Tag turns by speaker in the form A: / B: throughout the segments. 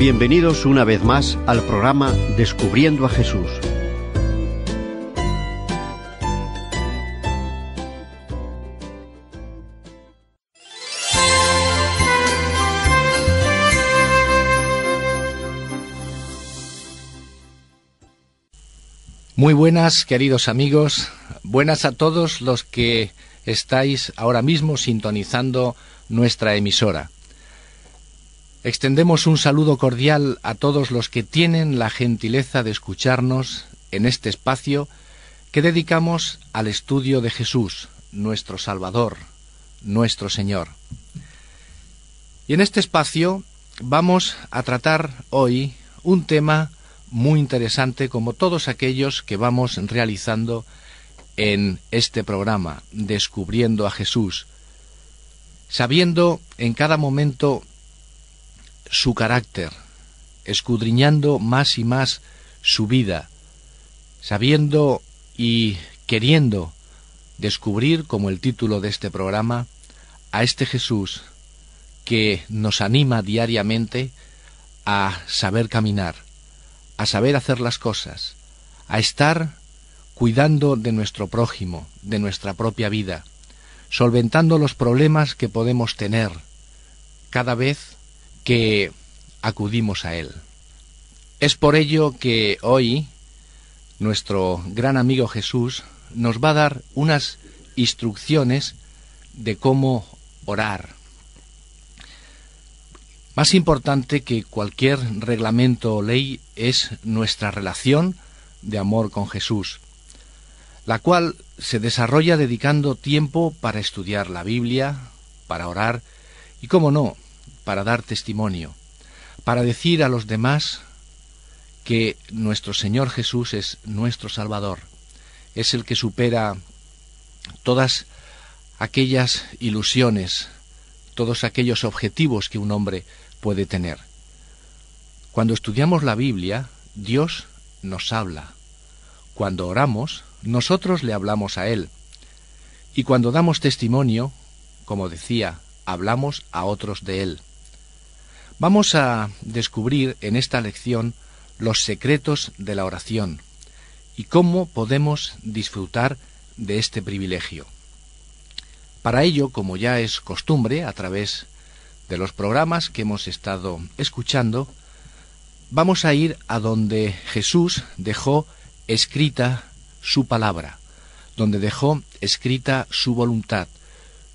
A: Bienvenidos una vez más al programa Descubriendo a Jesús.
B: Muy buenas, queridos amigos, buenas a todos los que estáis ahora mismo sintonizando nuestra emisora. Extendemos un saludo cordial a todos los que tienen la gentileza de escucharnos en este espacio que dedicamos al estudio de Jesús, nuestro Salvador, nuestro Señor. Y en este espacio vamos a tratar hoy un tema muy interesante como todos aquellos que vamos realizando en este programa, descubriendo a Jesús, sabiendo en cada momento su carácter, escudriñando más y más su vida, sabiendo y queriendo descubrir, como el título de este programa, a este Jesús que nos anima diariamente a saber caminar, a saber hacer las cosas, a estar cuidando de nuestro prójimo, de nuestra propia vida, solventando los problemas que podemos tener cada vez que acudimos a Él. Es por ello que hoy nuestro gran amigo Jesús nos va a dar unas instrucciones de cómo orar. Más importante que cualquier reglamento o ley es nuestra relación de amor con Jesús, la cual se desarrolla dedicando tiempo para estudiar la Biblia, para orar y, como no, para dar testimonio, para decir a los demás que nuestro Señor Jesús es nuestro Salvador, es el que supera todas aquellas ilusiones, todos aquellos objetivos que un hombre puede tener. Cuando estudiamos la Biblia, Dios nos habla. Cuando oramos, nosotros le hablamos a Él. Y cuando damos testimonio, como decía, hablamos a otros de Él. Vamos a descubrir en esta lección los secretos de la oración y cómo podemos disfrutar de este privilegio. Para ello, como ya es costumbre, a través de los programas que hemos estado escuchando, vamos a ir a donde Jesús dejó escrita su palabra, donde dejó escrita su voluntad,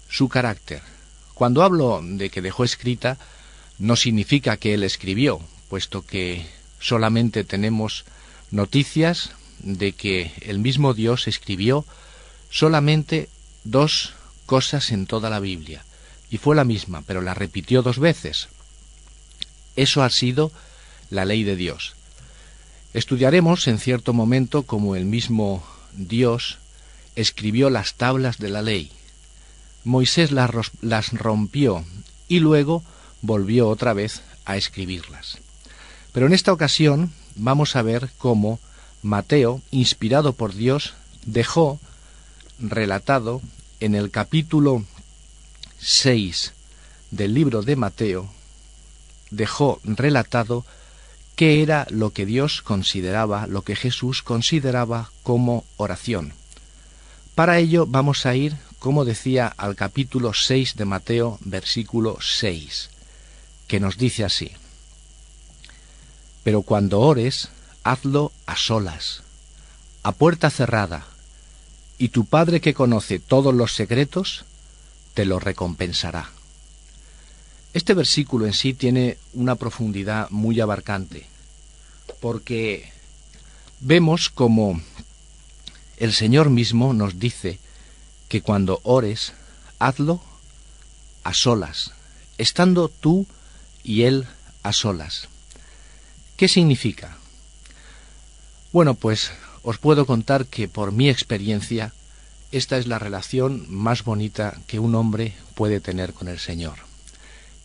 B: su carácter. Cuando hablo de que dejó escrita, no significa que él escribió, puesto que solamente tenemos noticias de que el mismo Dios escribió solamente dos cosas en toda la Biblia, y fue la misma, pero la repitió dos veces. Eso ha sido la ley de Dios. Estudiaremos en cierto momento cómo el mismo Dios escribió las tablas de la ley. Moisés las, rompió y luego volvió otra vez a escribirlas. Pero en esta ocasión vamos a ver cómo Mateo, inspirado por Dios, dejó relatado en el capítulo 6 del libro de Mateo, dejó relatado qué era lo que Dios consideraba, lo que Jesús consideraba como oración. Para ello vamos a ir, como decía, al capítulo 6 de Mateo, versículo 6 que nos dice así, pero cuando ores, hazlo a solas, a puerta cerrada, y tu Padre que conoce todos los secretos, te lo recompensará. Este versículo en sí tiene una profundidad muy abarcante, porque vemos como el Señor mismo nos dice que cuando ores, hazlo a solas, estando tú y él a solas. ¿Qué significa? Bueno, pues os puedo contar que por mi experiencia esta es la relación más bonita que un hombre puede tener con el Señor.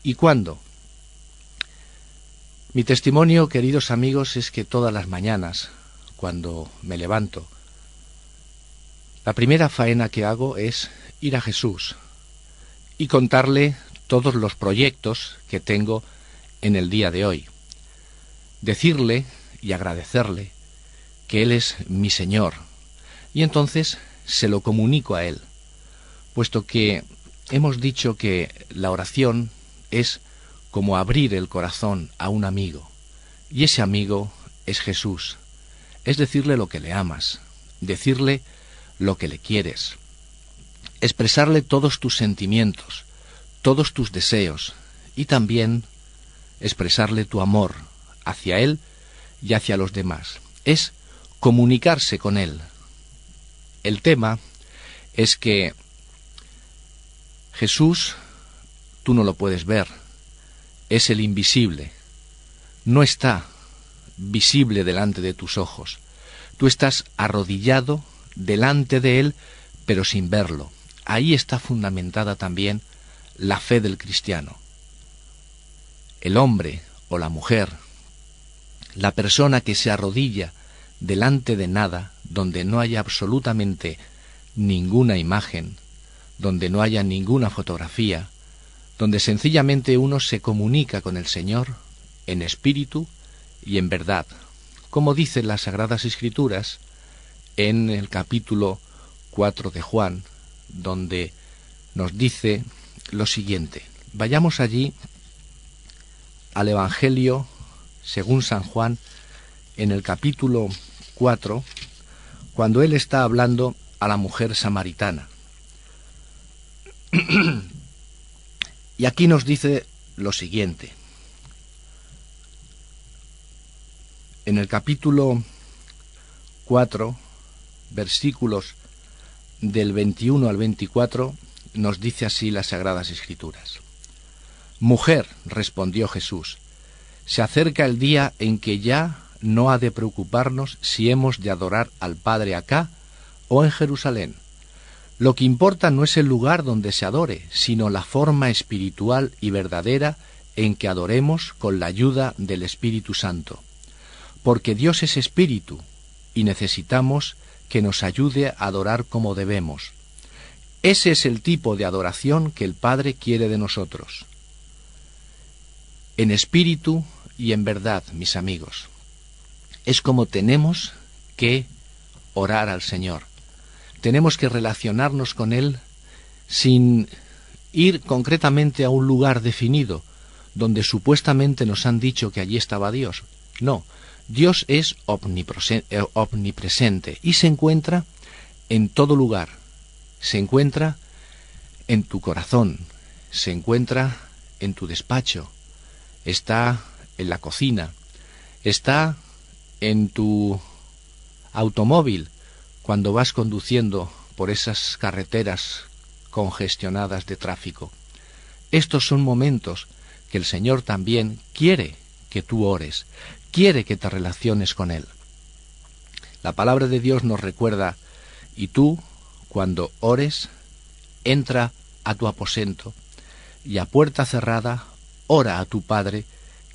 B: ¿Y cuándo? Mi testimonio, queridos amigos, es que todas las mañanas, cuando me levanto, la primera faena que hago es ir a Jesús y contarle todos los proyectos que tengo en el día de hoy. decirle y agradecerle que Él es mi Señor. Y entonces se lo comunico a Él, puesto que hemos dicho que la oración es como abrir el corazón a un amigo, y ese amigo es Jesús, es decirle lo que le amas, decirle lo que le quieres, expresarle todos tus sentimientos, todos tus deseos, y también expresarle tu amor hacia Él y hacia los demás. Es comunicarse con Él. El tema es que Jesús, tú no lo puedes ver, es el invisible, no está visible delante de tus ojos. Tú estás arrodillado delante de Él, pero sin verlo. Ahí está fundamentada también la fe del cristiano. El hombre o la mujer, la persona que se arrodilla delante de nada, donde no haya absolutamente ninguna imagen, donde no haya ninguna fotografía, donde sencillamente uno se comunica con el Señor en espíritu y en verdad, como dicen las Sagradas Escrituras en el capítulo 4 de Juan, donde nos dice lo siguiente. Vayamos allí al Evangelio según San Juan en el capítulo 4, cuando él está hablando a la mujer samaritana. y aquí nos dice lo siguiente. En el capítulo 4, versículos del 21 al 24, nos dice así las Sagradas Escrituras. Mujer, respondió Jesús, se acerca el día en que ya no ha de preocuparnos si hemos de adorar al Padre acá o en Jerusalén. Lo que importa no es el lugar donde se adore, sino la forma espiritual y verdadera en que adoremos con la ayuda del Espíritu Santo. Porque Dios es espíritu y necesitamos que nos ayude a adorar como debemos. Ese es el tipo de adoración que el Padre quiere de nosotros. En espíritu y en verdad, mis amigos. Es como tenemos que orar al Señor. Tenemos que relacionarnos con Él sin ir concretamente a un lugar definido, donde supuestamente nos han dicho que allí estaba Dios. No, Dios es eh, omnipresente y se encuentra en todo lugar. Se encuentra en tu corazón, se encuentra en tu despacho, está en la cocina, está en tu automóvil cuando vas conduciendo por esas carreteras congestionadas de tráfico. Estos son momentos que el Señor también quiere que tú ores, quiere que te relaciones con Él. La palabra de Dios nos recuerda, y tú, cuando ores, entra a tu aposento y a puerta cerrada, ora a tu Padre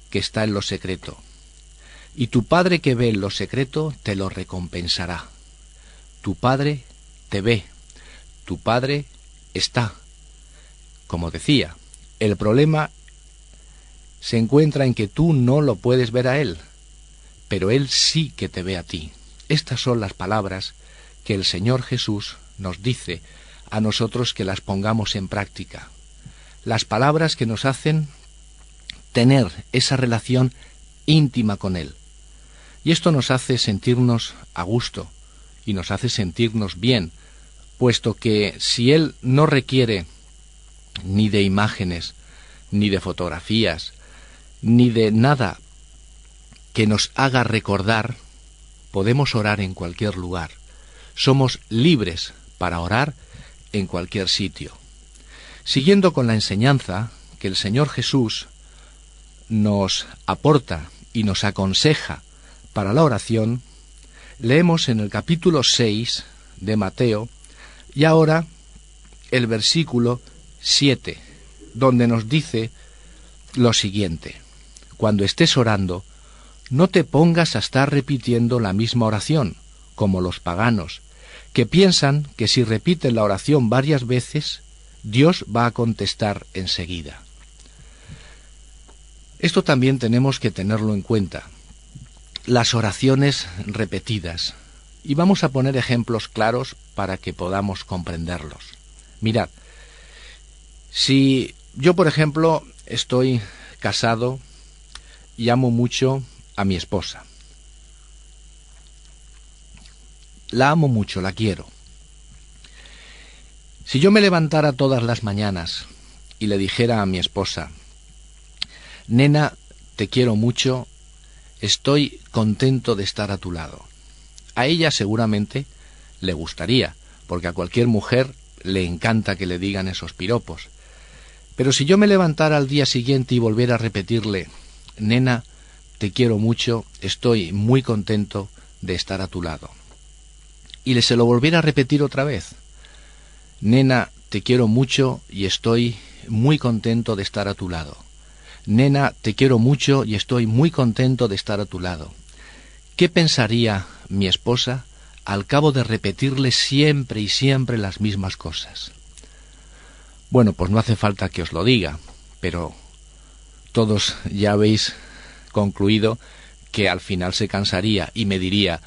B: que está en lo secreto. Y tu Padre que ve en lo secreto te lo recompensará. Tu Padre te ve, tu Padre está. Como decía, el problema se encuentra en que tú no lo puedes ver a Él, pero Él sí que te ve a ti. Estas son las palabras que el Señor Jesús nos dice a nosotros que las pongamos en práctica. Las palabras que nos hacen tener esa relación íntima con Él. Y esto nos hace sentirnos a gusto y nos hace sentirnos bien, puesto que si Él no requiere ni de imágenes, ni de fotografías, ni de nada que nos haga recordar, podemos orar en cualquier lugar. Somos libres para orar en cualquier sitio. Siguiendo con la enseñanza que el Señor Jesús nos aporta y nos aconseja para la oración, leemos en el capítulo 6 de Mateo y ahora el versículo 7, donde nos dice lo siguiente cuando estés orando, no te pongas a estar repitiendo la misma oración, como los paganos, que piensan que si repiten la oración varias veces, Dios va a contestar enseguida. Esto también tenemos que tenerlo en cuenta. las oraciones repetidas. Y vamos a poner ejemplos claros para que podamos comprenderlos. Mirad, si yo, por ejemplo, estoy casado y amo mucho a mi esposa. La amo mucho, la quiero. Si yo me levantara todas las mañanas y le dijera a mi esposa, Nena, te quiero mucho, estoy contento de estar a tu lado. A ella seguramente le gustaría, porque a cualquier mujer le encanta que le digan esos piropos. Pero si yo me levantara al día siguiente y volviera a repetirle, Nena, te quiero mucho, estoy muy contento de estar a tu lado. Y le se lo volviera a repetir otra vez, Nena, te quiero mucho y estoy muy contento de estar a tu lado. Nena, te quiero mucho y estoy muy contento de estar a tu lado. ¿Qué pensaría mi esposa al cabo de repetirle siempre y siempre las mismas cosas? Bueno, pues no hace falta que os lo diga, pero todos ya habéis concluido que al final se cansaría y me diría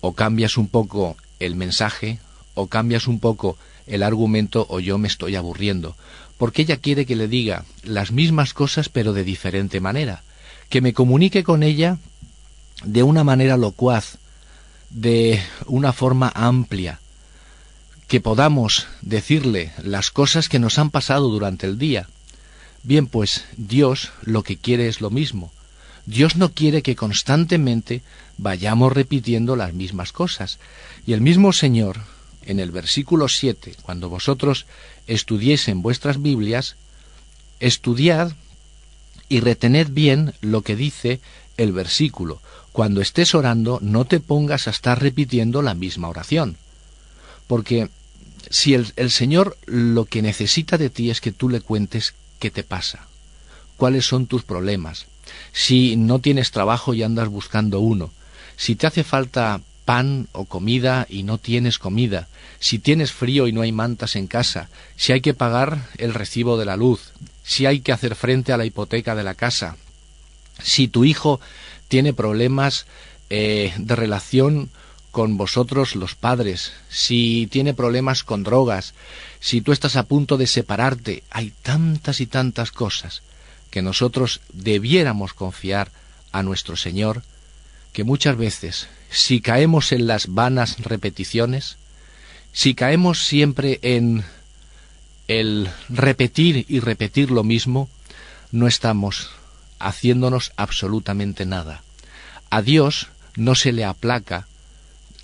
B: o cambias un poco el mensaje o cambias un poco el argumento o yo me estoy aburriendo, porque ella quiere que le diga las mismas cosas pero de diferente manera, que me comunique con ella de una manera locuaz, de una forma amplia, que podamos decirle las cosas que nos han pasado durante el día. Bien, pues Dios lo que quiere es lo mismo. Dios no quiere que constantemente vayamos repitiendo las mismas cosas. Y el mismo Señor en el versículo 7, cuando vosotros estudiesen vuestras Biblias, estudiad y retened bien lo que dice el versículo. Cuando estés orando, no te pongas a estar repitiendo la misma oración. Porque si el, el, Señor lo que necesita de ti es que tú le cuentes qué te pasa, cuáles son tus problemas, si no tienes trabajo y andas buscando uno, si te hace falta pan o comida y no tienes comida, si tienes frío y no hay mantas en casa, si hay que pagar el recibo de la luz, si hay que hacer frente a la hipoteca de la casa, si tu hijo tiene problemas eh, de relación con vosotros los padres, si tiene problemas con drogas, si tú estás a punto de separarte, hay tantas y tantas cosas que nosotros debiéramos confiar a nuestro Señor, que muchas veces si caemos en las vanas repeticiones, si caemos siempre en el repetir y repetir lo mismo, no estamos haciéndonos absolutamente nada. A Dios no se le aplaca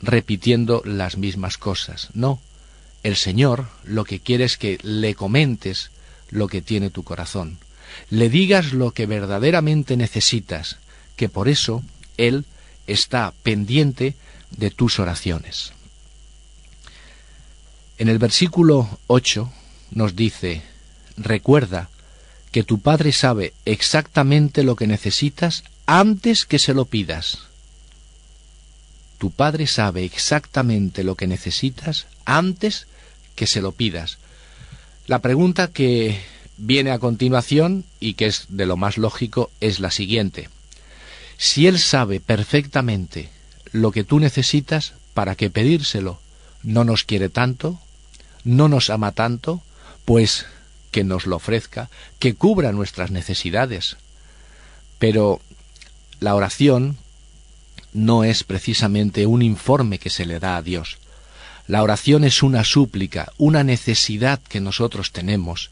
B: repitiendo las mismas cosas, no. El Señor lo que quiere es que le comentes lo que tiene tu corazón, le digas lo que verdaderamente necesitas, que por eso Él está pendiente de tus oraciones. En el versículo 8 nos dice, recuerda que tu Padre sabe exactamente lo que necesitas antes que se lo pidas. Tu Padre sabe exactamente lo que necesitas antes que se lo pidas. La pregunta que viene a continuación y que es de lo más lógico es la siguiente. Si Él sabe perfectamente lo que tú necesitas, ¿para qué pedírselo? ¿No nos quiere tanto? ¿No nos ama tanto? Pues que nos lo ofrezca, que cubra nuestras necesidades. Pero la oración no es precisamente un informe que se le da a Dios. La oración es una súplica, una necesidad que nosotros tenemos,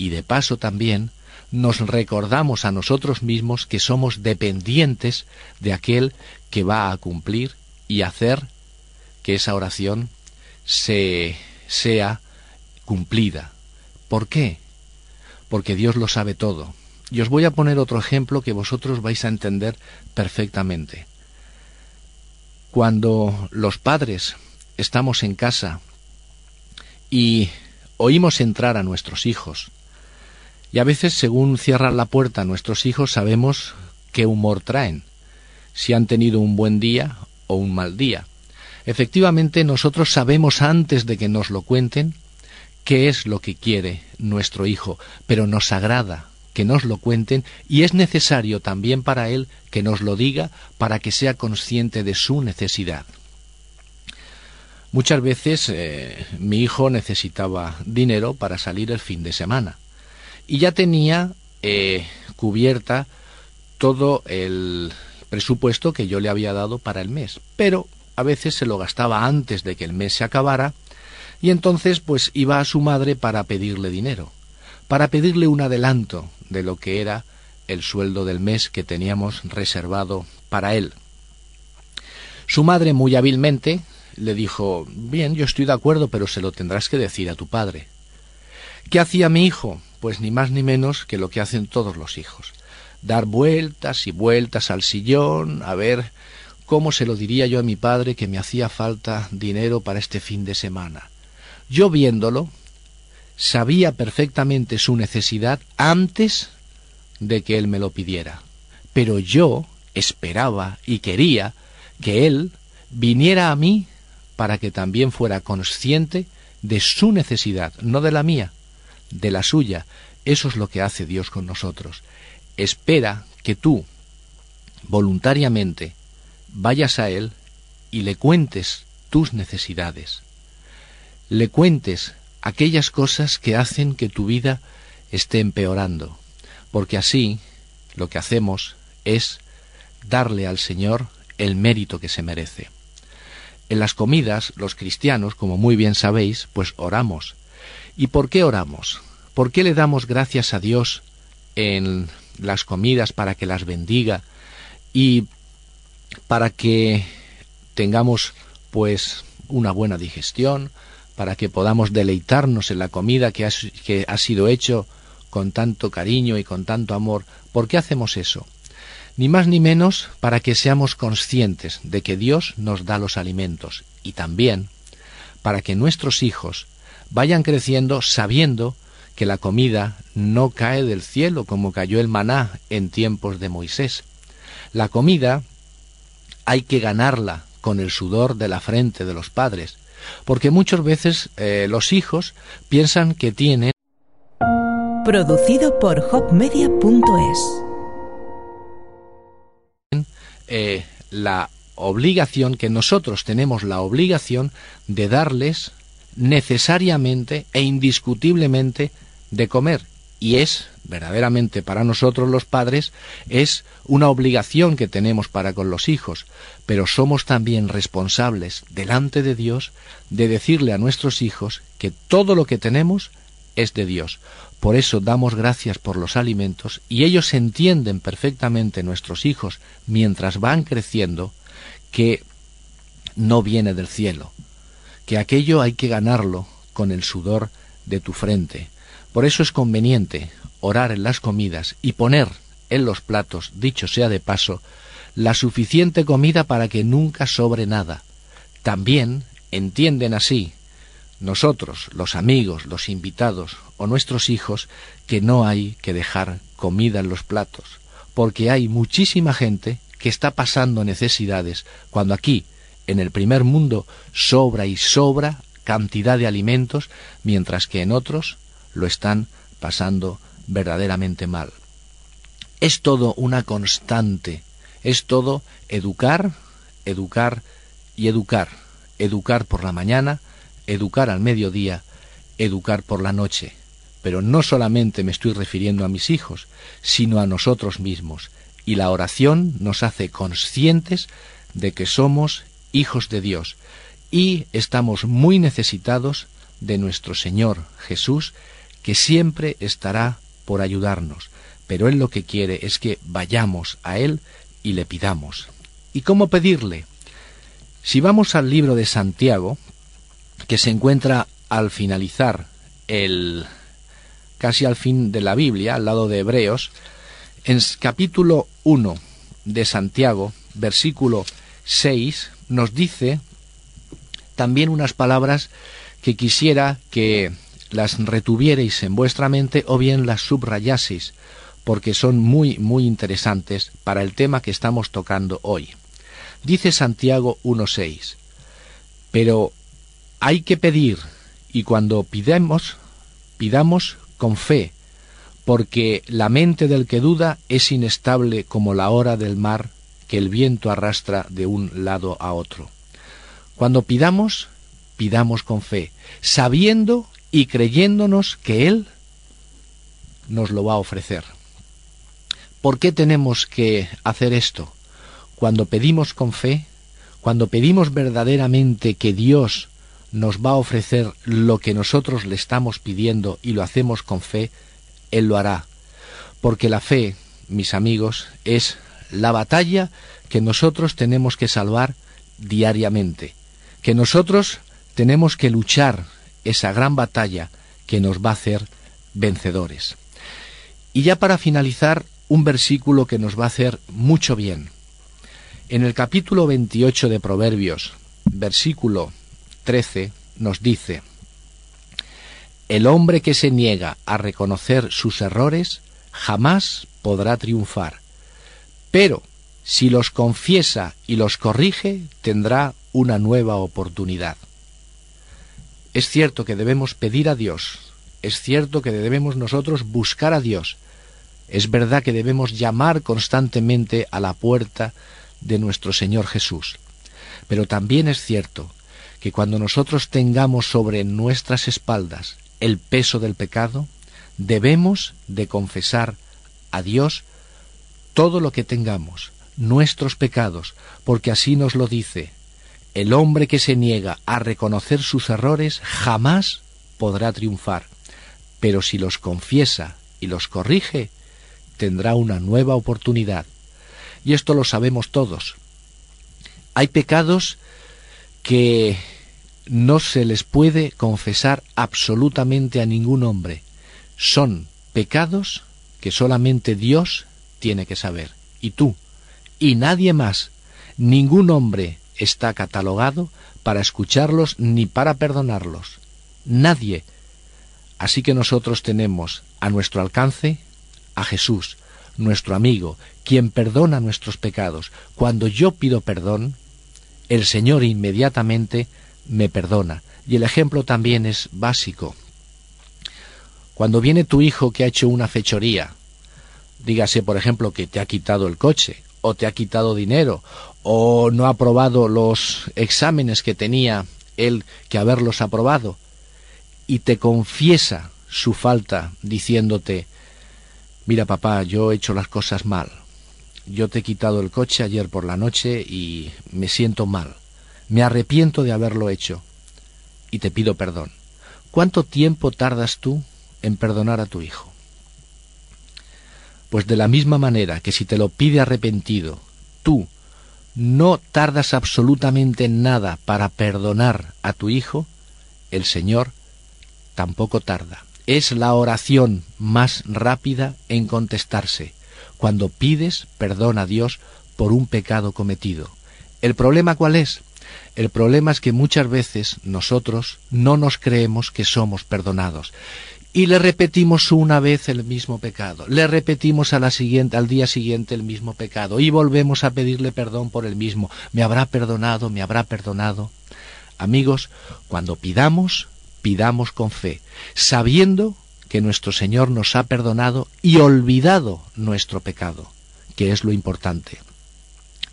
B: y de paso también nos recordamos a nosotros mismos que somos dependientes de aquel que va a cumplir y hacer que esa oración se sea cumplida. ¿Por qué? Porque Dios lo sabe todo. Y os voy a poner otro ejemplo que vosotros vais a entender perfectamente. Cuando los padres estamos en casa y oímos entrar a nuestros hijos, y a veces, según cierran la puerta nuestros hijos, sabemos qué humor traen, si han tenido un buen día o un mal día. Efectivamente, nosotros sabemos antes de que nos lo cuenten qué es lo que quiere nuestro hijo, pero nos agrada que nos lo cuenten y es necesario también para él que nos lo diga para que sea consciente de su necesidad. Muchas veces eh, mi hijo necesitaba dinero para salir el fin de semana y ya tenía eh, cubierta todo el presupuesto que yo le había dado para el mes, pero a veces se lo gastaba antes de que el mes se acabara y entonces pues iba a su madre para pedirle dinero, para pedirle un adelanto de lo que era el sueldo del mes que teníamos reservado para él. Su madre muy hábilmente le dijo Bien, yo estoy de acuerdo, pero se lo tendrás que decir a tu padre. ¿Qué hacía mi hijo? Pues ni más ni menos que lo que hacen todos los hijos. Dar vueltas y vueltas al sillón, a ver cómo se lo diría yo a mi padre que me hacía falta dinero para este fin de semana. Yo viéndolo, sabía perfectamente su necesidad antes de que él me lo pidiera. Pero yo esperaba y quería que él viniera a mí para que también fuera consciente de su necesidad, no de la mía, de la suya. Eso es lo que hace Dios con nosotros. Espera que tú, voluntariamente, vayas a Él y le cuentes tus necesidades. Le cuentes aquellas cosas que hacen que tu vida esté empeorando, porque así lo que hacemos es darle al Señor el mérito que se merece. En las comidas, los cristianos, como muy bien sabéis, pues oramos. ¿Y por qué oramos? ¿Por qué le damos gracias a Dios en las comidas para que las bendiga y para que tengamos pues una buena digestión, para que podamos deleitarnos en la comida que ha, que ha sido hecho con tanto cariño y con tanto amor. ¿Por qué hacemos eso? Ni más ni menos para que seamos conscientes de que Dios nos da los alimentos y también para que nuestros hijos vayan creciendo sabiendo que la comida no cae del cielo como cayó el maná en tiempos de Moisés. La comida hay que ganarla con el sudor de la frente de los padres, porque muchas veces eh, los hijos piensan que tienen
C: producido por hopmedia.es
B: eh, la obligación que nosotros tenemos la obligación de darles necesariamente e indiscutiblemente de comer. Y es verdaderamente para nosotros los padres es una obligación que tenemos para con los hijos, pero somos también responsables delante de Dios de decirle a nuestros hijos que todo lo que tenemos es de Dios. Por eso damos gracias por los alimentos y ellos entienden perfectamente nuestros hijos mientras van creciendo que no viene del cielo, que aquello hay que ganarlo con el sudor de tu frente. Por eso es conveniente orar en las comidas y poner en los platos, dicho sea de paso, la suficiente comida para que nunca sobre nada. También entienden así nosotros, los amigos, los invitados o nuestros hijos, que no hay que dejar comida en los platos, porque hay muchísima gente que está pasando necesidades, cuando aquí, en el primer mundo, sobra y sobra cantidad de alimentos, mientras que en otros lo están pasando verdaderamente mal. Es todo una constante, es todo educar, educar y educar, educar por la mañana, educar al mediodía, educar por la noche. Pero no solamente me estoy refiriendo a mis hijos, sino a nosotros mismos. Y la oración nos hace conscientes de que somos hijos de Dios y estamos muy necesitados de nuestro Señor Jesús, que siempre estará por ayudarnos, pero Él lo que quiere es que vayamos a Él y le pidamos. ¿Y cómo pedirle? Si vamos al libro de Santiago, que se encuentra al finalizar el casi al fin de la Biblia, al lado de Hebreos, en capítulo 1 de Santiago, versículo 6, nos dice también unas palabras que quisiera que las retuviereis en vuestra mente o bien las subrayaseis, porque son muy, muy interesantes para el tema que estamos tocando hoy. Dice Santiago 1.6, pero hay que pedir, y cuando pidamos, pidamos con fe, porque la mente del que duda es inestable como la hora del mar que el viento arrastra de un lado a otro. Cuando pidamos, pidamos con fe, sabiendo y creyéndonos que Él nos lo va a ofrecer. ¿Por qué tenemos que hacer esto? Cuando pedimos con fe, cuando pedimos verdaderamente que Dios nos va a ofrecer lo que nosotros le estamos pidiendo y lo hacemos con fe, Él lo hará. Porque la fe, mis amigos, es la batalla que nosotros tenemos que salvar diariamente, que nosotros tenemos que luchar esa gran batalla que nos va a hacer vencedores. Y ya para finalizar, un versículo que nos va a hacer mucho bien. En el capítulo 28 de Proverbios, versículo 13, nos dice, El hombre que se niega a reconocer sus errores jamás podrá triunfar, pero si los confiesa y los corrige, tendrá una nueva oportunidad. Es cierto que debemos pedir a Dios, es cierto que debemos nosotros buscar a Dios, es verdad que debemos llamar constantemente a la puerta de nuestro Señor Jesús, pero también es cierto que cuando nosotros tengamos sobre nuestras espaldas el peso del pecado, debemos de confesar a Dios todo lo que tengamos, nuestros pecados, porque así nos lo dice el hombre que se niega a reconocer sus errores jamás podrá triunfar, pero si los confiesa y los corrige, tendrá una nueva oportunidad. Y esto lo sabemos todos. Hay pecados que no se les puede confesar absolutamente a ningún hombre. Son pecados que solamente Dios tiene que saber. Y tú, y nadie más, ningún hombre está catalogado para escucharlos ni para perdonarlos. Nadie. Así que nosotros tenemos a nuestro alcance a Jesús, nuestro amigo, quien perdona nuestros pecados. Cuando yo pido perdón, el Señor inmediatamente me perdona. Y el ejemplo también es básico. Cuando viene tu hijo que ha hecho una fechoría, dígase por ejemplo que te ha quitado el coche, o te ha quitado dinero, o no ha aprobado los exámenes que tenía él que haberlos aprobado, y te confiesa su falta diciéndote, mira papá, yo he hecho las cosas mal, yo te he quitado el coche ayer por la noche y me siento mal, me arrepiento de haberlo hecho, y te pido perdón. ¿Cuánto tiempo tardas tú en perdonar a tu hijo? Pues de la misma manera que si te lo pide arrepentido, tú no tardas absolutamente nada para perdonar a tu hijo, el Señor tampoco tarda. Es la oración más rápida en contestarse, cuando pides perdón a Dios por un pecado cometido. ¿El problema cuál es? El problema es que muchas veces nosotros no nos creemos que somos perdonados y le repetimos una vez el mismo pecado, le repetimos a la siguiente, al día siguiente el mismo pecado y volvemos a pedirle perdón por el mismo. Me habrá perdonado, me habrá perdonado. Amigos, cuando pidamos, pidamos con fe, sabiendo que nuestro Señor nos ha perdonado y olvidado nuestro pecado, que es lo importante.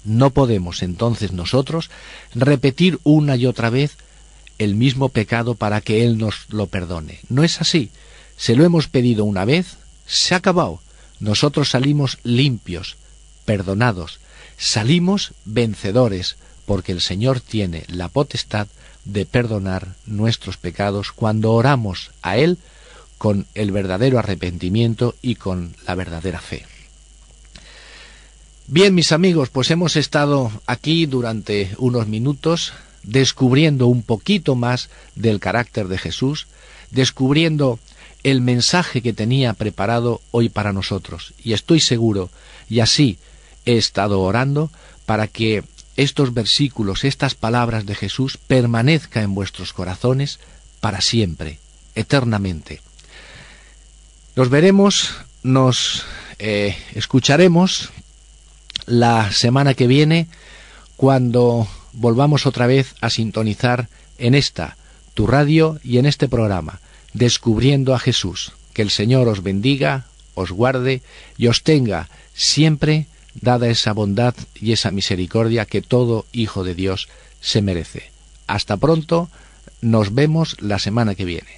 B: No podemos entonces nosotros repetir una y otra vez el mismo pecado para que Él nos lo perdone. No es así. Se lo hemos pedido una vez, se ha acabado. Nosotros salimos limpios, perdonados, salimos vencedores, porque el Señor tiene la potestad de perdonar nuestros pecados cuando oramos a Él con el verdadero arrepentimiento y con la verdadera fe. Bien, mis amigos, pues hemos estado aquí durante unos minutos descubriendo un poquito más del carácter de Jesús, descubriendo el mensaje que tenía preparado hoy para nosotros. Y estoy seguro, y así he estado orando, para que estos versículos, estas palabras de Jesús permanezcan en vuestros corazones para siempre, eternamente. Nos veremos, nos eh, escucharemos la semana que viene cuando volvamos otra vez a sintonizar en esta, tu radio y en este programa, Descubriendo a Jesús. Que el Señor os bendiga, os guarde y os tenga siempre dada esa bondad y esa misericordia que todo hijo de Dios se merece. Hasta pronto, nos vemos la semana que viene.